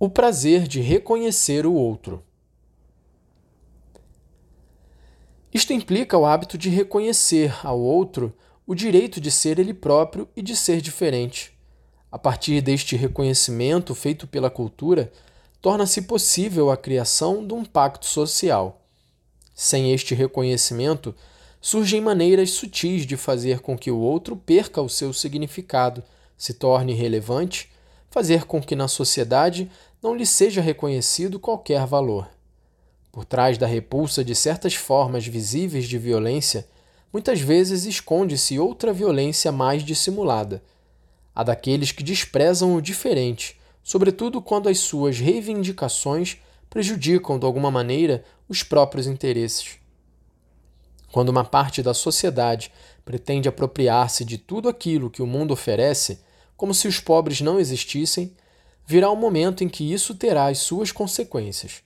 O prazer de reconhecer o outro. Isto implica o hábito de reconhecer ao outro o direito de ser ele próprio e de ser diferente. A partir deste reconhecimento feito pela cultura, torna-se possível a criação de um pacto social. Sem este reconhecimento, surgem maneiras sutis de fazer com que o outro perca o seu significado, se torne irrelevante, fazer com que na sociedade não lhe seja reconhecido qualquer valor. Por trás da repulsa de certas formas visíveis de violência, muitas vezes esconde-se outra violência mais dissimulada, a daqueles que desprezam o diferente, sobretudo quando as suas reivindicações prejudicam de alguma maneira os próprios interesses. Quando uma parte da sociedade pretende apropriar-se de tudo aquilo que o mundo oferece, como se os pobres não existissem, virá um momento em que isso terá as suas consequências.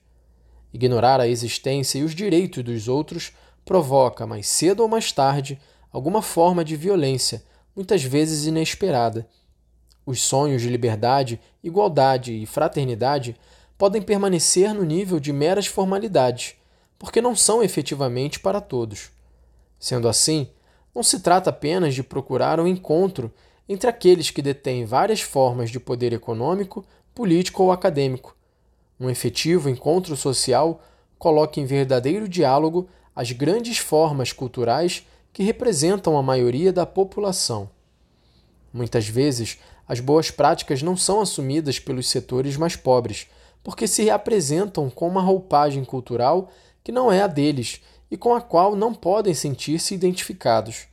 Ignorar a existência e os direitos dos outros provoca, mais cedo ou mais tarde, alguma forma de violência, muitas vezes inesperada. Os sonhos de liberdade, igualdade e fraternidade podem permanecer no nível de meras formalidades, porque não são efetivamente para todos. Sendo assim, não se trata apenas de procurar um encontro entre aqueles que detêm várias formas de poder econômico, político ou acadêmico. Um efetivo encontro social coloca em verdadeiro diálogo as grandes formas culturais que representam a maioria da população. Muitas vezes, as boas práticas não são assumidas pelos setores mais pobres, porque se apresentam com uma roupagem cultural que não é a deles e com a qual não podem sentir-se identificados.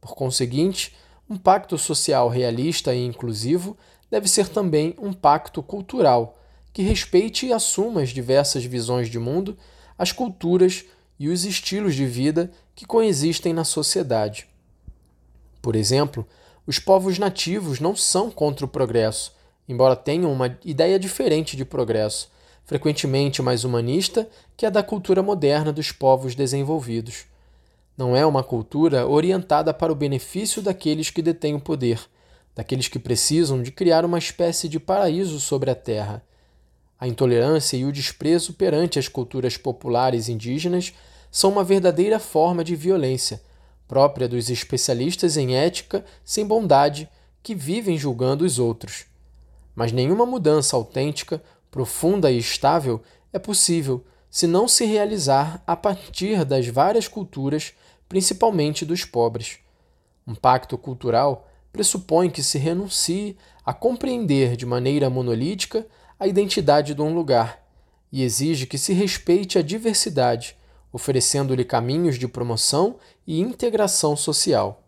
Por conseguinte, um pacto social realista e inclusivo deve ser também um pacto cultural, que respeite e assuma as diversas visões de mundo, as culturas e os estilos de vida que coexistem na sociedade. Por exemplo, os povos nativos não são contra o progresso, embora tenham uma ideia diferente de progresso, frequentemente mais humanista que a da cultura moderna dos povos desenvolvidos. Não é uma cultura orientada para o benefício daqueles que detêm o poder, daqueles que precisam de criar uma espécie de paraíso sobre a terra. A intolerância e o desprezo perante as culturas populares indígenas são uma verdadeira forma de violência, própria dos especialistas em ética sem bondade que vivem julgando os outros. Mas nenhuma mudança autêntica, profunda e estável é possível se não se realizar a partir das várias culturas principalmente dos pobres. Um pacto cultural pressupõe que se renuncie a compreender de maneira monolítica a identidade de um lugar e exige que se respeite a diversidade, oferecendo-lhe caminhos de promoção e integração social.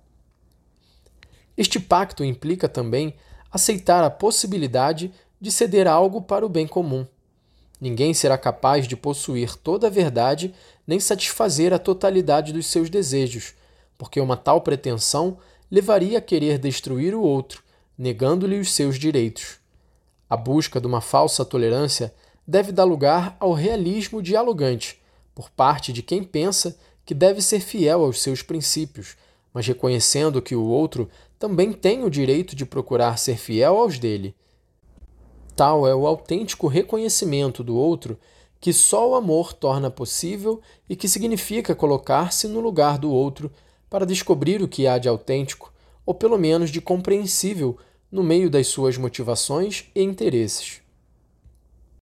Este pacto implica também aceitar a possibilidade de ceder algo para o bem comum. Ninguém será capaz de possuir toda a verdade nem satisfazer a totalidade dos seus desejos, porque uma tal pretensão levaria a querer destruir o outro, negando-lhe os seus direitos. A busca de uma falsa tolerância deve dar lugar ao realismo dialogante, por parte de quem pensa que deve ser fiel aos seus princípios, mas reconhecendo que o outro também tem o direito de procurar ser fiel aos dele. Tal é o autêntico reconhecimento do outro que só o amor torna possível e que significa colocar-se no lugar do outro para descobrir o que há de autêntico, ou pelo menos de compreensível, no meio das suas motivações e interesses.